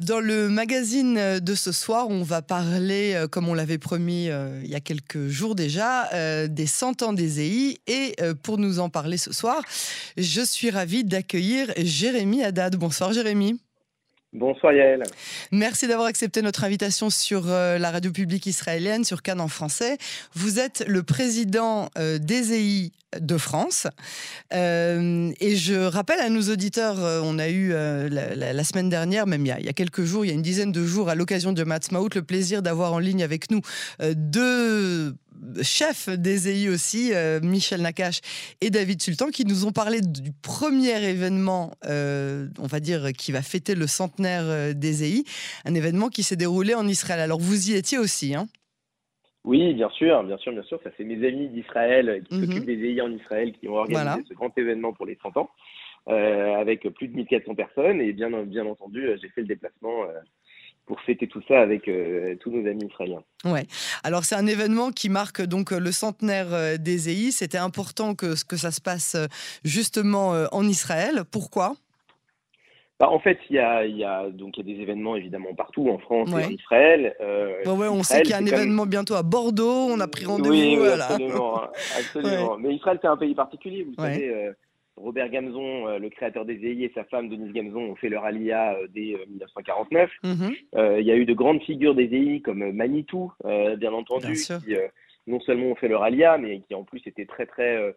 Dans le magazine de ce soir, on va parler, euh, comme on l'avait promis euh, il y a quelques jours déjà, euh, des 100 ans des EI. Et pour nous en parler ce soir, je suis ravie d'accueillir Jérémy Haddad. Bonsoir Jérémy. Bonsoir Yael. Merci d'avoir accepté notre invitation sur la radio publique israélienne, sur Cannes en français. Vous êtes le président des EI de France. Euh, et je rappelle à nos auditeurs, euh, on a eu euh, la, semaine dernière, même il y, a, quelques jours, il y a une dizaine de jours, à l'occasion de Matsmaout, le plaisir d'avoir en ligne avec nous deux chefs des EI aussi, Michel Nakache et David Sultan, qui nous ont parlé du premier événement, on va dire, qui va fêter le centenaire des EI, un événement qui s'est déroulé en Israël. Alors vous y étiez aussi, hein? Oui, bien sûr, bien sûr, bien sûr. Ça, c'est mes amis d'Israël qui mhm. s'occupent des EI en Israël qui ont organisé ce grand événement pour les 30 ans, euh, avec plus de 1400 personnes. Et bien, bien entendu, euh, j'ai fait le déplacement euh, pour fêter tout ça avec tous nos amis israéliens. Ouais. Alors c'est un événement qui marque donc le centenaire des EI. C'était important que, que ça se passe justement en Israël. Pourquoi? Bah, en fait, il y a, y a, donc il y a des événements évidemment partout en France et en Israël. Euh, ouais, on sait qu'il y a un événement bientôt à Bordeaux. On a pris rendez-vous. Oui, absolument, absolument. Mais Israël, c'est un pays particulier. Vous savez, euh, Robert Gamzon, euh, le créateur des EI, et sa femme Denise Gamzon ont fait leur alia dès 1949. Mhm. Il y a eu de grandes figures des EI comme Manitou, bien entendu, qui non seulement ont fait leur alia, mais qui en plus étaient très très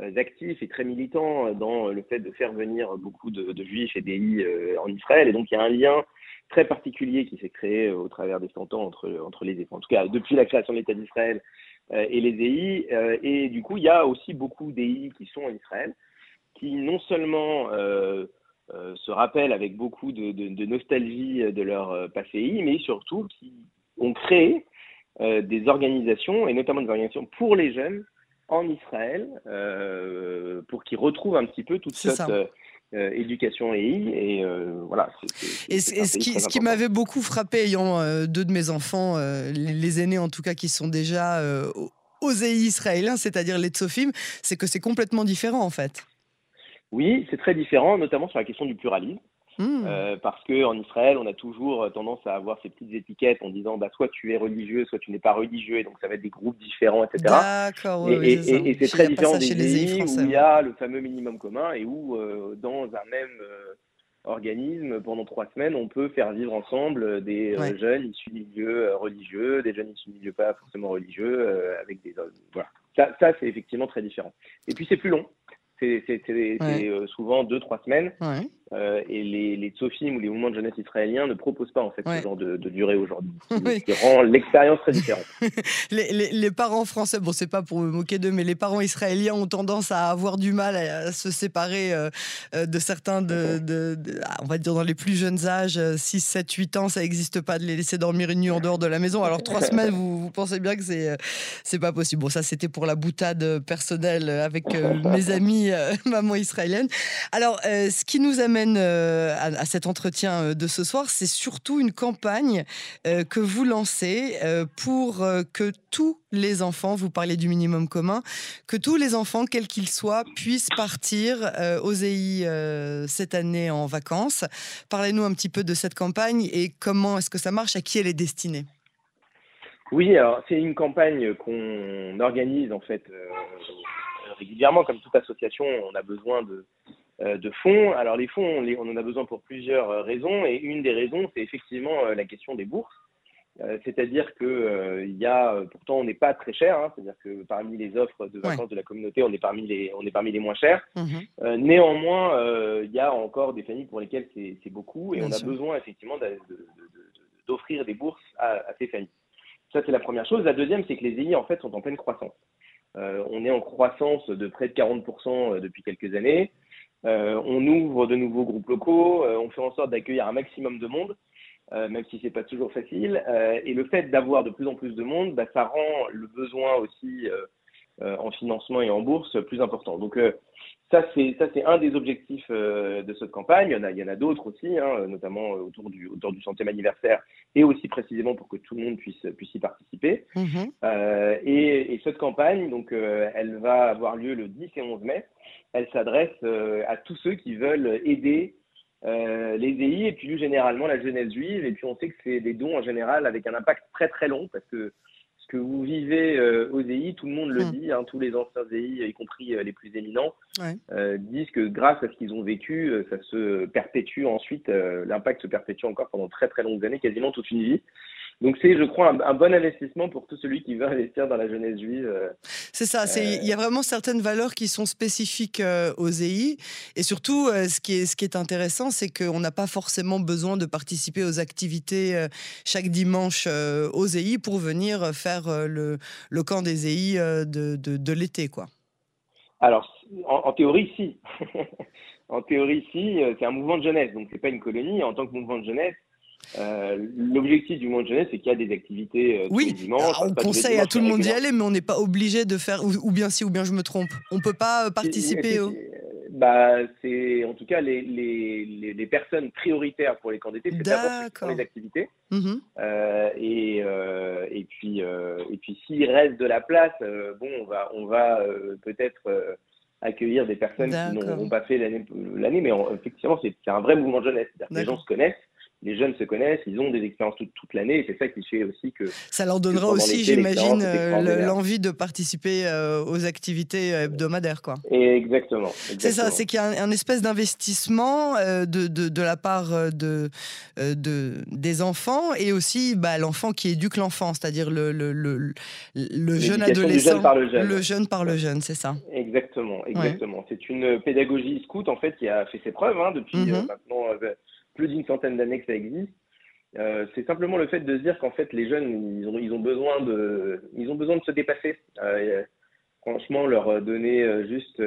euh, actifs et très militants dans le fait de faire venir beaucoup de, juifs et d'EI euh, en Israël. Et donc il y a un lien très particulier qui s'est créé euh, au travers des 100 ans entre, entre les en tout cas depuis la création de l'État d'Israël et les EI. et du coup, il y a aussi beaucoup d'EI qui sont en Israël, qui non seulement se rappellent avec beaucoup de, nostalgie de leur passé EI, mais surtout qui ont créé des organisations, et notamment des organisations pour les jeunes, en Israël euh, pour qu'ils retrouvent un petit peu toute cette euh, euh, éducation EI. Et voilà. et, ce qui, ce qui m'avait beaucoup frappé, ayant deux de mes enfants, les, aînés en tout cas, qui sont déjà aux EI israéliens, c'est-à-dire les Tsofim, c'est que c'est complètement différent en fait. Oui, c'est très différent, notamment sur la question du pluralisme. Hmm. Euh, parce qu'en Israël, on a toujours tendance à avoir ces petites étiquettes en disant bah, soit tu es religieux, soit tu n'es pas religieux, et donc ça va être des groupes différents, etc. D'accord, Et, c'est très différent des pays où il y a le fameux minimum commun et où, euh, dans un même euh, organisme, pendant trois semaines, on peut faire vivre ensemble des jeunes issus de milieux religieux, des jeunes issus de milieux pas forcément religieux, avec des. voilà. Ça, ça c'est effectivement très différent. Et puis c'est plus long. C'est souvent deux, trois semaines. Ouais. Euh, et les, les tsofim ou les mouvements de jeunesse israéliens ne proposent pas en fait ce genre de, de durée aujourd'hui, ce qui rend l'expérience très différente. les, les, les, parents français, bon c'est pas pour me moquer d'eux, mais les parents israéliens ont tendance à avoir du mal à, se séparer euh, euh, de certains de, de, ah, on va dire dans les plus jeunes âges, 6, 7, 8 ans, ça n'existe pas de les laisser dormir une nuit en dehors de la maison. Alors trois semaines, vous, vous, pensez bien que c'est c'est pas possible. Bon ça c'était pour la boutade personnelle avec mes amis maman israélienne. Alors ce qui nous amène euh, à, cet entretien euh, de ce soir, c'est surtout une campagne euh, que vous lancez pour que tous les enfants, vous parlez du minimum commun, que tous les enfants, quels qu'ils soient, puissent partir aux EI cette année en vacances. Parlez-nous un petit peu de cette campagne et comment est-ce que ça marche, à qui elle est destinée? Oui, alors c'est une campagne qu'on organise en fait régulièrement, comme toute association, on a besoin de, de fonds. Alors les fonds, on, en a besoin pour plusieurs euh, raisons, et une des raisons, c'est effectivement euh, la question des bourses. C'est-à-dire que il y a, pourtant, on n'est pas très cher. Hein, c'est-à-dire que parmi les offres de vacances de la communauté, on est parmi les, on est parmi les moins chers. Mhm. néanmoins, il y a encore des familles pour lesquelles c'est beaucoup, et on a besoin effectivement d'offrir des bourses à, ces familles. Ça, c'est la première chose. La deuxième, c'est que les EI, en fait, sont en pleine croissance. on est en croissance de près de 40% depuis quelques années. Euh, on ouvre de nouveaux groupes locaux, euh, on fait en sorte d'accueillir un maximum de monde, euh, même si c'est pas toujours facile. et le fait d'avoir de plus en plus de monde, bah, ça rend le besoin aussi en financement et en bourse plus important. Donc ça, c'est ça, c'est un des objectifs de cette campagne. Il y en a, il y en a d'autres aussi, hein, notamment autour du autour du centième anniversaire et aussi précisément pour que tout le monde puisse puisse y participer. Mm-hmm. et, et, cette campagne, donc, elle va avoir lieu le 10 et 11 mai elle s'adresse euh, à tous ceux qui veulent aider les EI et puis plus généralement la jeunesse juive. Et puis on sait que c'est des dons en général avec un impact très très long parce que ce que vous vivez aux EI, tout le monde le hmm. dit, hein, tous les anciens EI, y compris les plus éminents, disent que grâce à ce qu'ils ont vécu, ça se perpétue ensuite, l'impact se perpétue encore pendant très très longues années, quasiment toute une vie. Donc c'est, je crois, un, bon investissement pour tout celui qui veut investir dans la jeunesse juive. Euh, c'est ça, il y a vraiment certaines valeurs qui sont spécifiques euh, aux EI. Et surtout, euh, ce, qui est, ce qui est intéressant, c'est qu'on n'a pas forcément besoin de participer aux activités chaque dimanche aux EI pour venir faire le, le camp des EI de, de, l'été. quoi. Alors, en, théorie, si. en théorie, si. C'est un mouvement de jeunesse, donc c'est pas une colonie. En tant que mouvement de jeunesse, euh, l'objectif du mouvement de jeunesse, c'est qu'il y a des activités euh, oui, on conseille à tout le monde d'y aller, mais on n'est pas obligé de faire, ou, bien si, ou bien je me trompe. On ne peut pas euh, participer au... Bah, c'est en tout cas les, les, les, personnes prioritaires pour les candidats, c'est d'abord les activités. Mmh et, et puis, et puis s'il reste de la place, bon, on va, on va peut-être accueillir des personnes qui n'auront pas fait l'année, mais effectivement, c'est un vrai mouvement de jeunesse. Les gens se connaissent les jeunes se connaissent, ils ont des expériences toute, l'année, et c'est ça qui fait aussi que... Ça leur donnera aussi, j'imagine, euh, l'envie de participer euh, aux activités euh, hebdomadaires. Quoi. exactement. C'est ça, c'est qu'il y a un, espèce d'investissement de, de, la part de, de, des enfants, et aussi bah, l'enfant qui éduque l'enfant, c'est-à-dire le, le, le, le jeune adolescent. par le jeune. Le jeune par le jeune, c'est ça. Exactement, exactement. C'est une pédagogie scout, en fait, qui a fait ses preuves hein, depuis mm-hmm. maintenant plus d'une centaine d'années que ça existe. Euh, c'est simplement le fait de se dire qu'en fait les jeunes ils ont, ils ont besoin de ils ont besoin de se dépasser. Euh, franchement leur donner euh, juste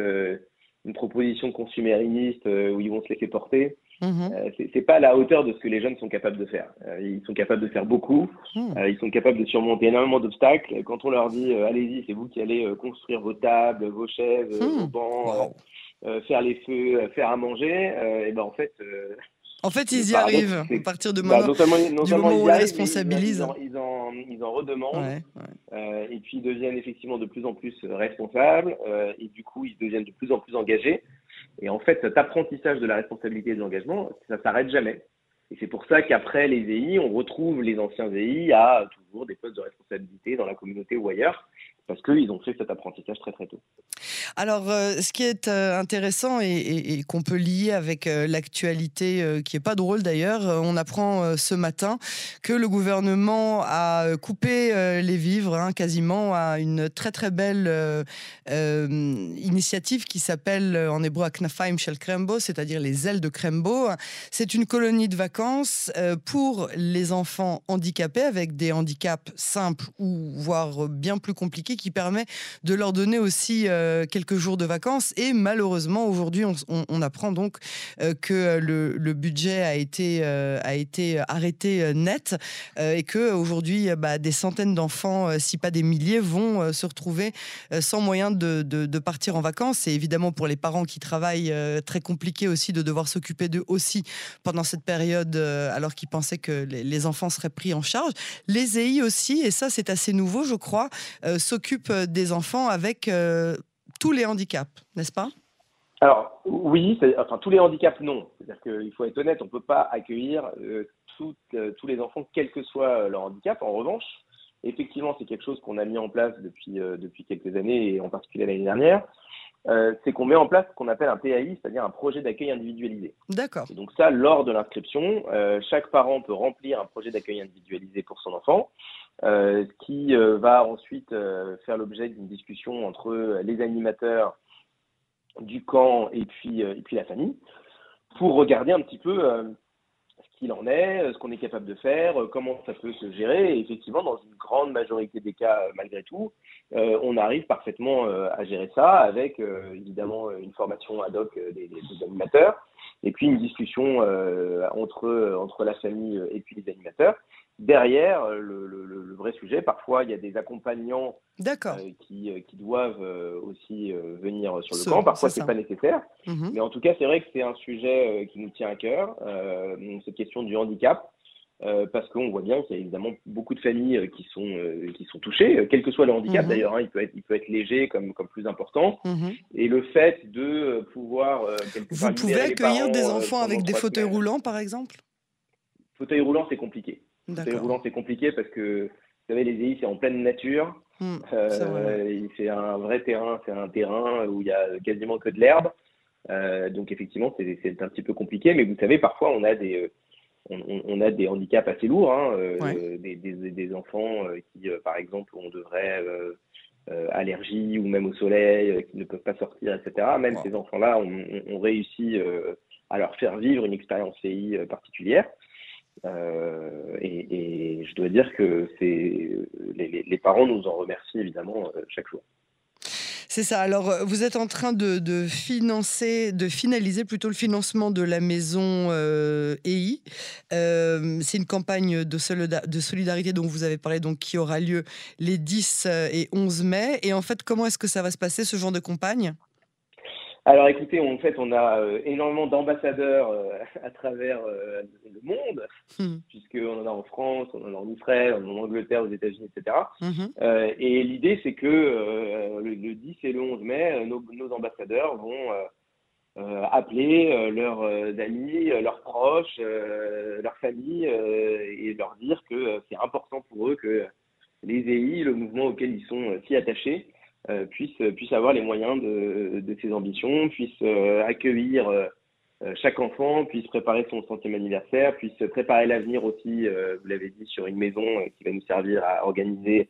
une proposition consumériste où ils vont se laisser porter, mm-hmm. c'est pas à la hauteur de ce que les jeunes sont capables de faire. ils sont capables de faire beaucoup, mm. ils sont capables de surmonter énormément d'obstacles. Quand on leur dit allez-y, c'est vous qui allez construire vos tables, vos chaises, mm. vos bancs, faire les feux, faire à manger, et ben en fait en fait, ils y arrivent à partir de bah, moment, du moment où ils responsabilisent. Ils, en, ils, en, redemandent euh, et puis ils deviennent effectivement de plus en plus responsables euh, et du coup ils deviennent de plus en plus engagés. Et en fait, cet apprentissage de la responsabilité et de l'engagement, ça s'arrête jamais. Et c'est pour ça qu'après les EI, on retrouve les anciens EI à toujours des postes de responsabilité dans la communauté ou ailleurs parce qu'ils ont fait cet apprentissage très très tôt. Alors, euh, ce qui est euh, intéressant et, qu'on peut lier avec euh, l'actualité, qui est pas drôle d'ailleurs, on apprend ce matin que le gouvernement a coupé les vivres hein, quasiment à une très très belle initiative qui s'appelle en hébreu Aknafaim Shel Krembo, c'est-à-dire les ailes de Krembo. C'est une colonie de vacances pour les enfants handicapés avec des handicaps simples ou voire bien plus compliqués qui permet de leur donner aussi euh, quelques jours de vacances. Et malheureusement, aujourd'hui, on, apprend donc euh, que le, budget a été, euh, a été arrêté net et que aujourd'hui, bah, des centaines d'enfants, si pas des milliers, vont se retrouver sans moyen de, de, partir en vacances. Et évidemment, pour les parents qui travaillent, très compliqué aussi de devoir s'occuper d'eux aussi pendant cette période, alors qu'ils pensaient que les, enfants seraient pris en charge. Les EI aussi, et ça c'est assez nouveau, je crois, euh, des enfants avec euh, tous les handicaps, n'est-ce pas? Alors oui, enfin tous les handicaps non. C'est-à-dire qu'il faut être honnête, on ne peut pas accueillir euh, tous les enfants, quel que soit leur handicap. En revanche, effectivement, c'est quelque chose qu'on a mis en place depuis, depuis quelques années et en particulier l'année dernière. C'est qu'on met en place ce qu'on appelle un PAI, c'est-à-dire un projet d'accueil individualisé. D'accord. donc ça, lors de l'inscription, chaque parent peut remplir un projet d'accueil individualisé pour son enfant. Euh, qui euh, va ensuite euh, faire l'objet d'une discussion entre les animateurs du camp et puis, et puis la famille, pour regarder un petit peu qu'il en est, ce qu'on est capable de faire, comment ça peut se gérer. Et effectivement, dans une grande majorité des cas, malgré tout, on arrive parfaitement à gérer ça avec évidemment une formation ad hoc des, des animateurs et puis une discussion entre, entre la famille et puis les animateurs derrière euh, le, vrai sujet. Parfois, il y a des accompagnants euh, qui, euh, qui, doivent aussi venir sur le camp. Parfois, ce n'est pas nécessaire. Mhm. Mais en tout cas, c'est vrai que c'est un sujet qui nous tient à cœur, cette question du handicap. Parce qu'on voit bien qu'il y a évidemment beaucoup de familles qui sont, qui sont touchées, quel que soit le handicap mhm. d'ailleurs, hein, il, peut être, il peut être léger comme, comme plus important. Mhm. Et le fait de pouvoir... Vous pouvez accueillir des enfants avec des fauteuils roulants, par exemple? Fauteuil roulant, c'est compliqué. Fauteuil roulant, c'est compliqué parce que, vous savez, les EI, c'est en pleine nature. Hmm, c'est un vrai terrain, c'est un terrain où il y a quasiment que de l'herbe. donc effectivement, c'est un petit peu compliqué, mais vous savez, parfois on a des, on, a des handicaps assez lourds, hein, euh, des, enfants euh, qui, euh, par exemple, ont de vraies allergies ou même au soleil, qui ne peuvent pas sortir, etc. Même ces enfants-là, on, réussi à leur faire vivre une expérience CI particulière. Et, je dois dire que les, les, parents nous en remercient évidemment chaque jour. C'est ça. Alors, euh, vous êtes en train de, financer, de finaliser plutôt le financement de la maison euh, EI. Euh, c'est une campagne de, de, solidarité dont vous avez parlé, donc qui aura lieu les 10 et 11 mai. Et en fait, comment est-ce que ça va se passer, ce genre de campagne? Alors écoutez, en fait, on a euh, énormément d'ambassadeurs euh, à travers euh, le monde, hmm. puisqu'on en a en France, on en a en Israël, en Angleterre, aux États-Unis, etc. Hmm. et l'idée, c'est que le, 10 et le 11 mai, nos, ambassadeurs vont appeler leurs amis, leurs proches, leurs familles, et leur dire que c'est important pour eux que les EI, le mouvement auquel ils sont si attachés, euh, puisse, puisse avoir les moyens de, de ses ambitions, puisse euh, accueillir euh, chaque enfant, puisse préparer son centième anniversaire, puisse préparer l'avenir aussi, vous l'avez dit, sur une maison qui va nous servir à organiser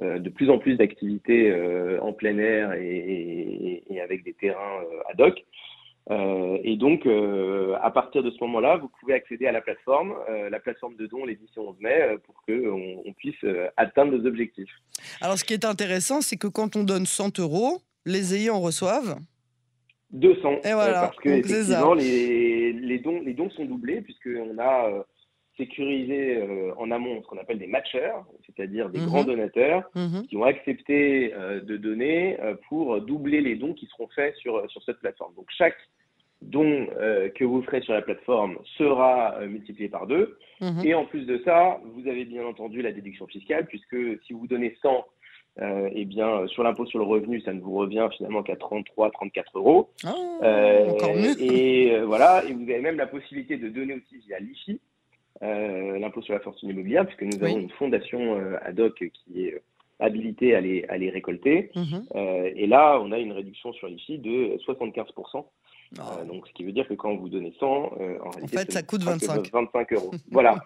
de plus en plus d'activités en plein air et, et, avec des terrains ad hoc. Euh, et donc, euh, à partir de ce moment-là, vous pouvez accéder à la plateforme, euh, la plateforme de dons les 10 et 11 mai, pour qu'on on puisse atteindre nos objectifs. Alors, ce qui est intéressant, c'est que quand on donne 100 euros, les ayants reçoivent 200. Et voilà. parce que, effectivement, les, les, dons, les dons sont doublés, puisqu'on a sécurisé en amont ce qu'on appelle des matchers, c'est-à-dire des mhm. grands donateurs mhm. qui ont accepté de donner pour doubler les dons qui seront faits sur, sur cette plateforme. Donc chaque don euh, que vous ferez sur la plateforme sera euh, multiplié par deux. Mhm. Et en plus de ça, vous avez bien entendu la déduction fiscale, puisque si vous donnez 100, euh, eh bien, sur l'impôt sur le revenu, ça ne vous revient finalement qu'à 33, 34 euros. Ah, encore mieux. Et voilà, et vous avez même la possibilité de donner aussi via l'IFI, l'impôt sur la fortune immobilière, puisque nous avons une fondation ad hoc qui est habilitée à les, à les récolter. Mhm. et là, on a une réduction sur l'IFI de 75%. Euh, donc, ce qui veut dire que quand vous donnez 100, euh, en, réalité, fait, ça coûte 25. 25 euros. voilà.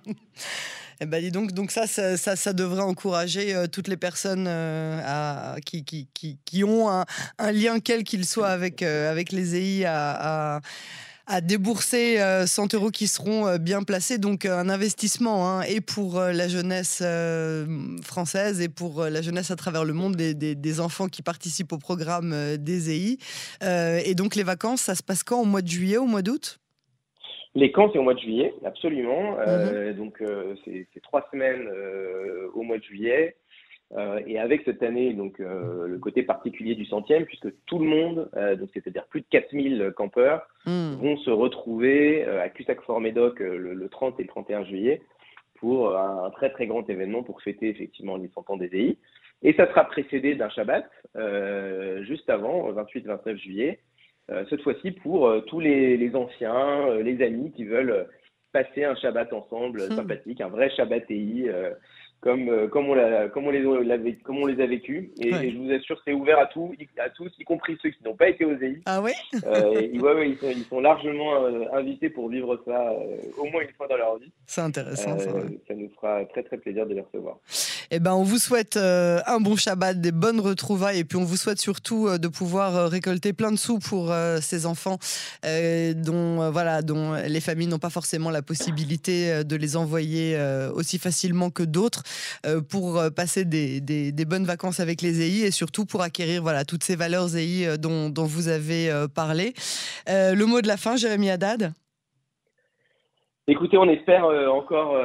Eh ben, dis donc, donc ça, ça, ça, devrait encourager euh, toutes les personnes à, qui, qui, qui, qui, ont un, un lien quel qu'il soit avec, avec les EI à, à à débourser 100 euh, euros qui seront euh, bien placés. Donc un investissement hein, et pour euh, la jeunesse française et pour la jeunesse à travers le monde, des, des, enfants qui participent au programme des EI. et donc les vacances, ça se passe quand? Au mois de juillet, au mois d'août? Les camps, c'est au mois de juillet, absolument. Mhm. donc, c'est trois semaines au mois de juillet. Euh, et avec cette année, donc euh, le côté particulier du centième, puisque tout le monde, euh, donc c'est-à-dire plus de 4000 campeurs, hmm. vont se retrouver à Cussac-Fort-Médoc le, 30 et le 31 juillet pour un, très très grand événement pour fêter effectivement les 100 ans des EI. Et ça sera précédé d'un Shabbat juste avant, 28-29 juillet, cette fois-ci pour tous les, les, anciens, les amis qui veulent passer un Shabbat ensemble hmm. sympathique, un vrai Shabbat EI comme, euh, comme, on l'a, comme, on les, comme on les a vécus. Et, je vous assure, c'est ouvert à, tout, à tous, y compris ceux qui n'ont pas été aux EI. Ah oui euh, ils, sont, ils, sont, largement euh, invités pour vivre ça au moins une fois dans leur vie. C'est intéressant. ça, ça, nous fera très très plaisir de les recevoir. Eh ben, on vous souhaite un bon Shabbat, des bonnes retrouvailles, et puis on vous souhaite surtout de pouvoir récolter plein de sous pour ces enfants dont, voilà, dont les familles n'ont pas forcément la possibilité de les envoyer aussi facilement que d'autres. Euh, pour euh, passer des, bonnes vacances avec les EI et surtout pour acquérir voilà, toutes ces valeurs EI euh, dont, vous avez parlé. le mot de la fin, Jérémy Haddad? Écoutez, on espère encore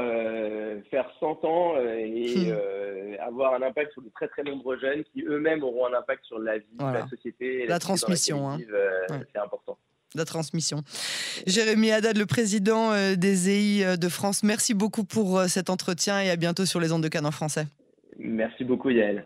faire 100 ans et hmm. avoir un impact sur de très très nombreux jeunes qui eux-mêmes auront un impact sur la vie, la société, la, transmission. Hein. C'est important. la transmission. Jérémy Haddad, le président des EI de France, merci beaucoup pour cet entretien et à bientôt sur les ondes de Cannes en français. Merci beaucoup Yael.